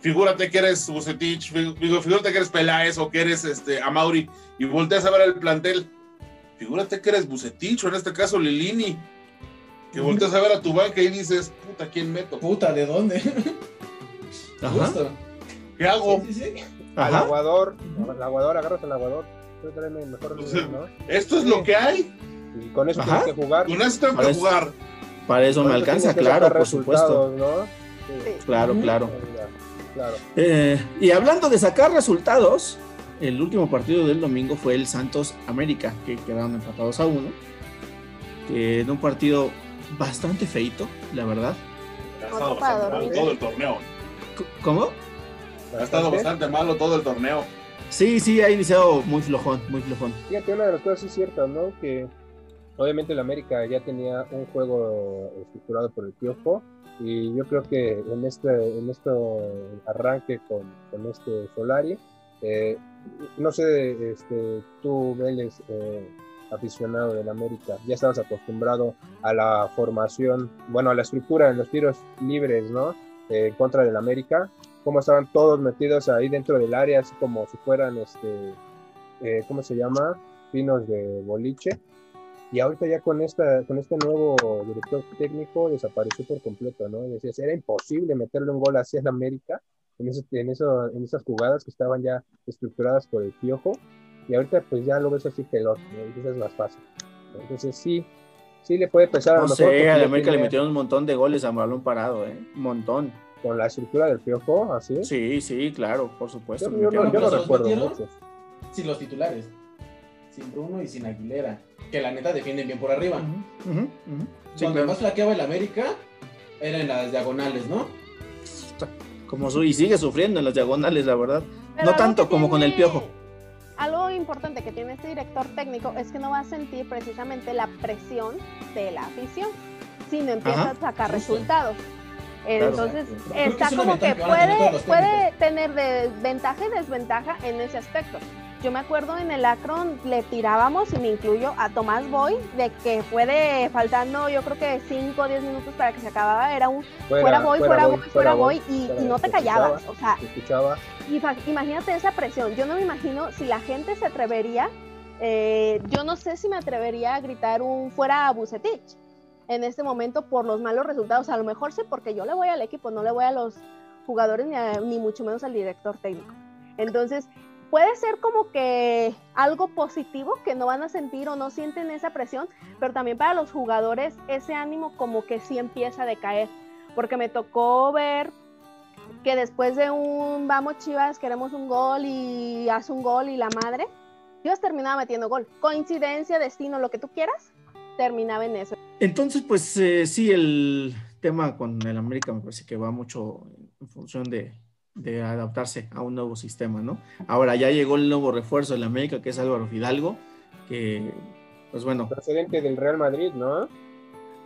figúrate que eres Bucetich, figúrate que eres Peláez o que eres este, Amauri y volteas a ver el plantel. Figúrate que eres Bucetich o en este caso Lilini. Que volteas a ver a tu banca y dices, puta, ¿quién meto? Puta, ¿de dónde? Ajá. ¿Qué hago? Sí, sí, sí. Al aguador, al aguador, agarras al aguador. Esto es lo que hay. Y con eso Ajá. tienes que jugar. Con esto tengo que jugar. Para eso Con me eso alcanza, claro, por supuesto. Claro, claro. Claro. Eh, y hablando de sacar resultados, el último partido del domingo fue el Santos América, que quedaron empatados a uno. Que en un partido bastante feito, la verdad. Ha estado bastante malo todo el torneo. ¿Cómo? Ha estado bastante malo todo el torneo. Sí, sí, ha iniciado muy flojón, muy flojón. Fíjate, una de las cosas es cierta, ¿no? Que obviamente el América ya tenía un juego estructurado por el Piojo y yo creo que en este, en este arranque con, con este Solari, eh, no sé, este, tú, Vélez, eh, aficionado del América, ya estabas acostumbrado a la formación, bueno, a la estructura en los tiros libres, ¿no? Eh, en contra del América, cómo estaban todos metidos ahí dentro del área, así como si fueran, este, eh, ¿cómo se llama? Pinos de boliche. Y ahorita ya con, esta, con este nuevo director técnico desapareció por completo, ¿no? Decías, era imposible meterle un gol así en América, en, eso, en, eso, en esas jugadas que estaban ya estructuradas por el piojo. Y ahorita pues ya lo ves así que lo, eso es más fácil. Entonces sí, sí le puede pesar a lo No mejor. sé, porque a la ya América le tiene- metieron un montón de goles a balón parado, ¿eh? Un montón. Con la estructura del piojo, así. Sí, sí, claro, por supuesto. Yo, yo no, yo no ¿Pero se los recuerdo muchos. Sin los titulares. Sin Bruno y sin Aguilera. Que la neta defienden bien por arriba. Ujú, ujú, ujú. Sí, Cuando claro. más flaqueaba el América, era en las diagonales, ¿no? Como su, y sigue sufriendo en las diagonales, la verdad. Pero no tanto como con el tiene- piojo. Algo importante que tiene este director técnico es que no va a sentir precisamente la presión de la afición, sino empieza Ajá, a sacar justo. resultados. Claro. Entonces, está es como que puede, puede tener de ventaja y desventaja en ese aspecto. Yo me acuerdo en el Akron le tirábamos, y me incluyo, a Tomás Boy, de que puede, faltando yo creo que 5 o 10 minutos para que se acababa, era un fuera, Boy, fuera, Boy, fuera Boy, y, fuera y no te callabas. O sea, escuchaba. imagínate esa presión. Yo no me imagino si la gente se atrevería. eh, yo no sé si me atrevería a gritar un fuera a Bucetich. en este momento por los malos resultados. A lo mejor sí, porque yo le voy al equipo, no le voy a los jugadores ni, ni mucho menos al director técnico. Entonces, puede ser como que algo positivo que no van a sentir o no sienten esa presión, pero también para los jugadores ese ánimo como que sí empieza a decaer, porque me tocó ver que después de un vamos Chivas, queremos un gol y haz un gol y la madre, Chivas terminaba metiendo gol. Coincidencia, destino, lo que tú quieras, terminaba en eso. Entonces, pues eh, sí, el tema con el América me parece que va mucho en función de, de adaptarse a un nuevo sistema, ¿no? Ahora ya llegó el nuevo refuerzo del América, que es Álvaro Fidalgo, que, pues bueno. Procedente del Real Madrid, ¿no?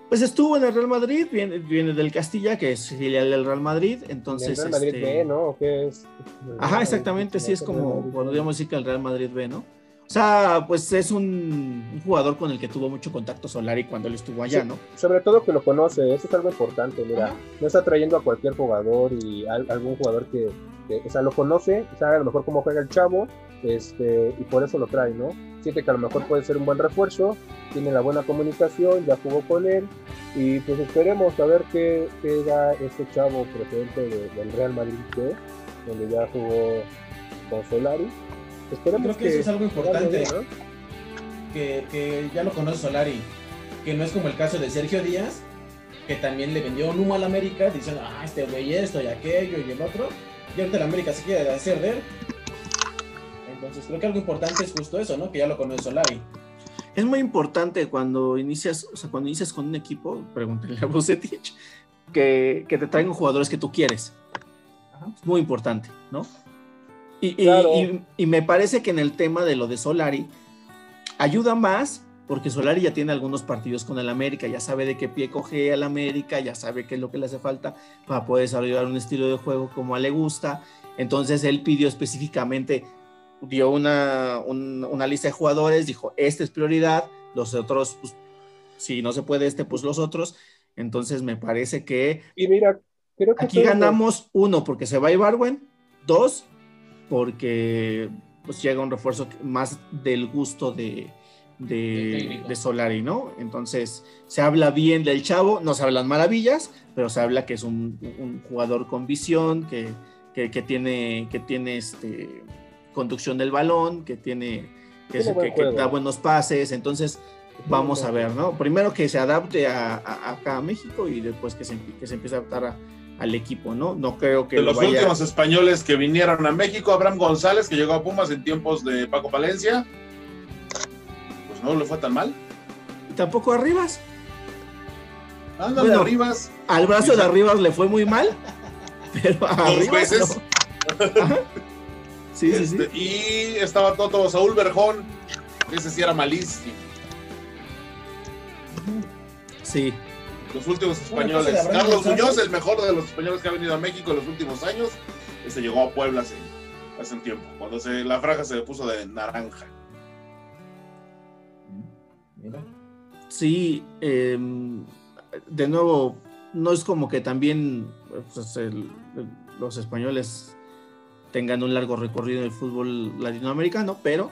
Pues estuvo en el Real Madrid, viene, viene del Castilla, que es filial del Real Madrid, entonces... El Real Madrid este... B, ¿no? ¿O qué es? Ajá, exactamente, sí, es como, podríamos decir que el Real Madrid B, ¿no? O sea, pues es un, un, jugador con el que tuvo mucho contacto Solari cuando él estuvo allá, Sí, ¿no? Sobre todo que lo conoce, eso es algo importante, mira, Ajá. no está trayendo a cualquier jugador y a, algún jugador que, que, o sea, lo conoce, sabe a lo mejor cómo juega el chavo, este, y por eso lo trae, ¿no? Siente que a lo mejor puede ser un buen refuerzo, tiene la buena comunicación, ya jugó con él, y pues esperemos a ver qué, qué da este chavo procedente de- del Real Madrid, ¿qué? donde ya jugó con Solari. Esperemos Creo que eso es algo importante. ¿no? que, que ya lo conoce Solari, que no es como el caso de Sergio Díaz, que también le vendió un humo al América diciendo, ah, este güey esto y aquello y el otro, y ahorita el América se quiere hacer de él. Entonces creo que algo importante es justo eso, ¿no? Que ya lo conoce Solari. Es muy importante cuando inicias, o sea, cuando inicias con un equipo, pregúntale a Bucetich, que, que te traigan jugadores que tú quieres. Es muy importante, ¿no? Y, Claro. y- y me parece que en el tema de lo de Solari, ayuda más porque Solari ya tiene algunos partidos con el América, ya sabe de qué pie coge al América, ya sabe qué es lo que le hace falta para poder desarrollar un estilo de juego como a le gusta. Entonces él pidió específicamente, dio una, un- una lista de jugadores, dijo, este es prioridad, los otros, pues, si no se puede este, pues los otros. Entonces me parece que Y mira, creo que aquí ganamos uno porque se va Ibarwen, dos porque pues llega un refuerzo más del gusto de, de, Solari, ¿no? Entonces se habla bien del chavo, no se hablan maravillas, pero se habla que es un, un jugador con visión, que, que, que tiene, que tiene este, conducción del balón, que tiene que, buen juego. da buenos pases, entonces vamos a ver, ¿no? Primero que se adapte a, a- acá a México y después que se, que se empiece a adaptar a- al equipo, ¿no? No creo que De lo los vaya... últimos españoles que vinieron a México, Abraham González, que llegó a Pumas en tiempos de Paco Palencia, pues no le fue tan mal. Y tampoco a Rivas. Ándale, Bueno. Arribas. Al brazo de Arribas le fue muy mal, (laughs) pero a Dos Rivas veces. no. Sí, sí, sí. Este, Y estaba Toto Saúl Berjón, ese sí era malísimo. Sí. Los últimos españoles. Carlos. Muñoz, el mejor de los españoles que ha venido a México en los últimos años, ese llegó a Puebla hace, hace un tiempo, cuando se, la franja se le puso de naranja. Mira. Sí, eh, de nuevo, no es como que también pues, el- el- los españoles tengan un largo recorrido en el fútbol latinoamericano, pero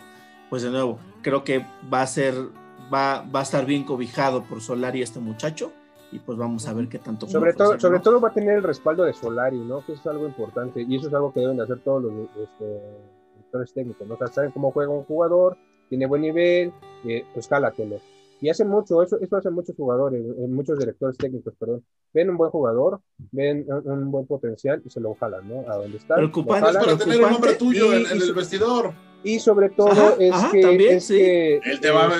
pues de nuevo, creo que va a ser, va, va a estar bien cobijado por Solari este muchacho y pues vamos a ver qué tanto. Sobre puede todo, ofrecer, sobre ¿no? todo va a tener el respaldo de Solari, ¿no? Que eso es algo importante y eso es algo que deben de hacer todos los este, directores técnicos, ¿no? O sea, saben cómo juega un jugador, tiene buen nivel, eh, pues cálatelo. Y hacen mucho, eso, eso hacen muchos jugadores, eh, muchos directores técnicos, perdón. Ven un buen jugador, ven un, un buen potencial y se lo jalan, ¿no? A donde está. Para tener un nombre preocupante. tuyo Y- en, en y el vestidor. Y sobre todo Ajá, es, ajá, que, también, es sí. que Él te, va,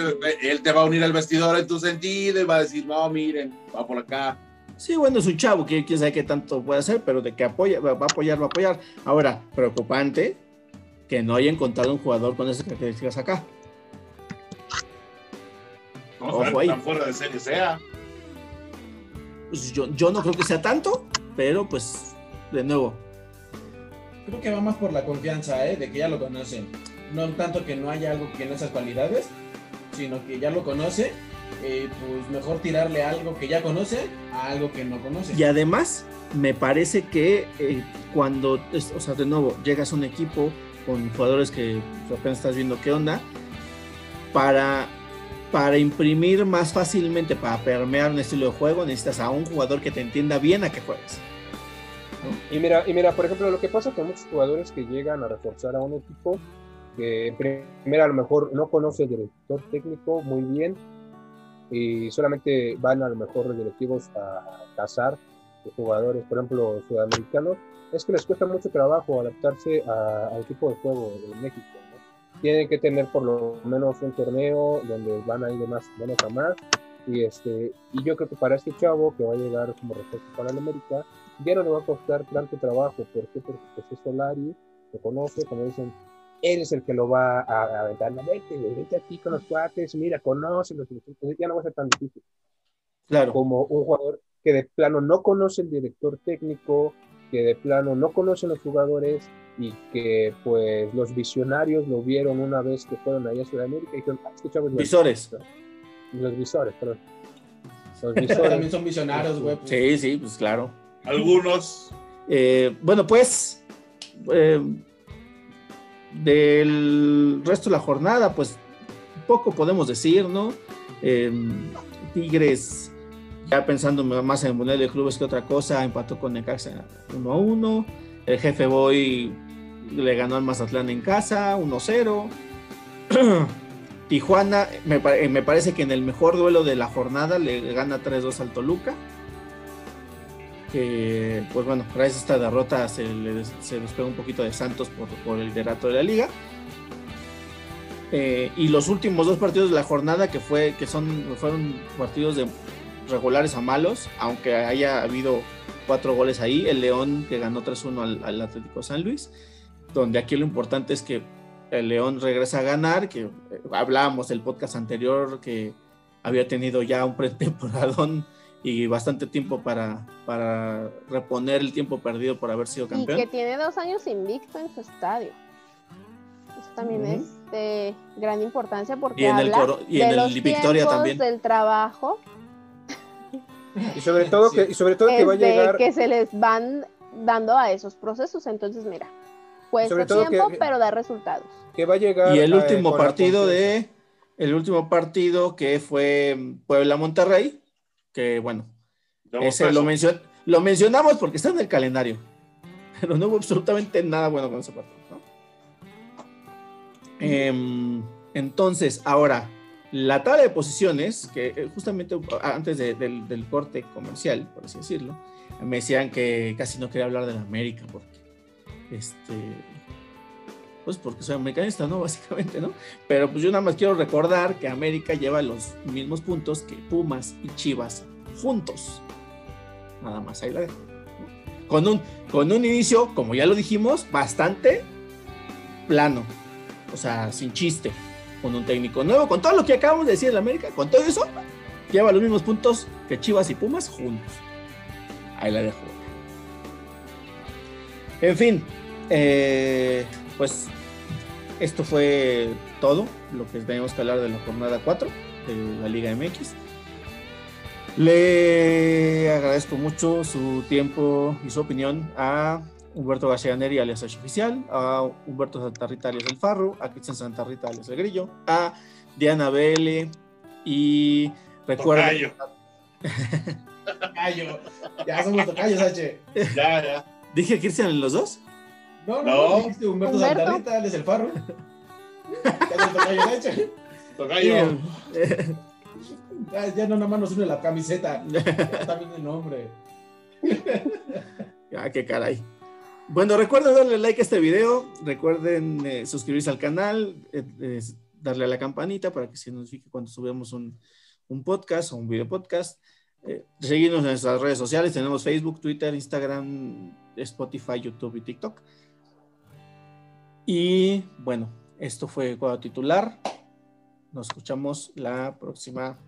él te va a unir al vestidor en tu sentido y va a decir, no, miren, va por acá. Sí, bueno, es un chavo que quién sabe qué tanto puede hacer, pero de que apoya, va va a apoyar, va a apoyar. Ahora, preocupante que no haya encontrado un jugador con esas características acá. No Ojo ahí. tan fuera de serie sea. Pues yo, yo no creo que sea tanto, pero pues, de nuevo, Creo que va más por la confianza, ¿eh? De que ya lo conocen. No tanto que no haya algo que no esas cualidades, sino que ya lo conoce. eh, pues mejor tirarle algo que ya conoce a algo que no conoce. Y además, me parece que eh, cuando, es- o sea, de nuevo, llegas a un equipo con jugadores que apenas estás viendo qué onda, para para imprimir más fácilmente, para permear un estilo de juego, necesitas a un jugador que te entienda bien a qué juegas. Y mira, y mira, por ejemplo, lo que pasa con muchos jugadores que llegan a reforzar a un equipo, que primero a lo mejor no conoce el director técnico muy bien y solamente van a lo mejor directivos a cazar jugadores, por ejemplo, sudamericanos, es que les cuesta mucho trabajo adaptarse al tipo de juego de México. Tienen que tener por lo menos un torneo donde van a ir de más menos a más. Y, este, y yo creo que para este chavo que va a llegar como refuerzo para el América, ya no le va a costar tanto trabajo. ¿Por qué? Porque pues, es Solari, lo conoce, como dicen, él es el que lo va a aventar. No, vete, vete aquí con los cuates, mira, conoce los ya no va a ser tan difícil. Claro. Como un jugador que de plano no conoce el director técnico, que de plano no conocen los jugadores y que pues los visionarios lo vieron una vez que fueron allá a Sudamérica y dijeron, ah, escuchamos visores. Los visores, perdón. Los (laughs) visores. También son visionarios, güey. Sí, sí, pues claro. Algunos. Eh, bueno, pues eh, del resto de la jornada, pues poco podemos decir, ¿no? Eh, Tigres ya pensando más en el Mundial de Clubes que otra cosa, empató con Necaxa 1 a 1. El jefe Boy le ganó al Mazatlán en casa 1-0. (clears throat) Tijuana, me, me, parece que en el mejor duelo de la jornada le gana 3-2 al Toluca. Que, pues bueno, gracias a esta derrota se, le, se despega un poquito de Santos por, por el liderato de la liga. Eh, y los últimos dos partidos de la jornada, que, fue, que son, fueron partidos de regulares a malos, aunque haya habido cuatro goles ahí. El León que ganó 3-1 al, Atlético San Luis, donde aquí lo importante es que el León regresa a ganar, que eh, hablábamos del podcast anterior que había tenido ya un pretemporadón (laughs) y bastante tiempo para, para reponer el tiempo perdido por haber sido campeón. Y que tiene dos años invicto en su estadio. Eso también es de gran importancia porque y en habla el, y en el Victoria también. del trabajo (laughs) y sobre todo que, y sobre todo que va a llegar. que se les van dando a esos procesos. Entonces, mira, cuesta tiempo, pero da resultados. Que va a llegar. Y el último partido de. El último partido que fue Puebla Monterrey, que bueno, ese lo, lo mencionamos porque está en el calendario, (laughs) pero no hubo absolutamente nada bueno con ese partido. Em, entonces, ahora, la tabla de posiciones, que eh, justamente antes del, corte comercial, por así decirlo, me decían que casi no quería hablar de la América porque, este, pues porque soy americanista, ¿no? (laughs) Básicamente, ¿no? Pero pues yo nada más quiero recordar que América lleva los mismos puntos que Pumas y Chivas juntos. Nada más ahí la dejo. Con un, con un inicio, como ya lo dijimos, bastante plano. O sea, sin chiste con un técnico nuevo, con todo lo que acabamos de decir en América, con todo eso, lleva los mismos puntos que Chivas y Pumas juntos. Ahí la dejo. En fin, eh, pues esto fue todo lo que tenemos que hablar de la jornada 4 de la Liga MX. Le agradezco mucho su tiempo y su opinión a Humberto García Neri alias Oficial, a Humberto Santarrita alias El Farro, a Cristian Santarrita alias El Grillo, a Diana Vele y recuerda. Tocayo. Ya somos tocayos, H. Ya, ya. ¿Dije Cristian en los dos? No, no, no. dijiste Humberto, Humberto. Santarrita alias El Farro. Ya somos tocayos, H. Tocayo. Ya, ya no nada más nos une la camiseta. Ya está bien el nombre. Ya, qué caray. Bueno, recuerden darle like a este video, recuerden eh, suscribirse al canal, eh, darle a la campanita para que se notifique cuando subamos un, podcast o un video podcast. Eh, seguirnos en nuestras redes sociales, tenemos Facebook, Twitter, Instagram, Spotify, YouTube y TikTok. Y bueno, esto fue Cuadro Titular. Nos escuchamos la próxima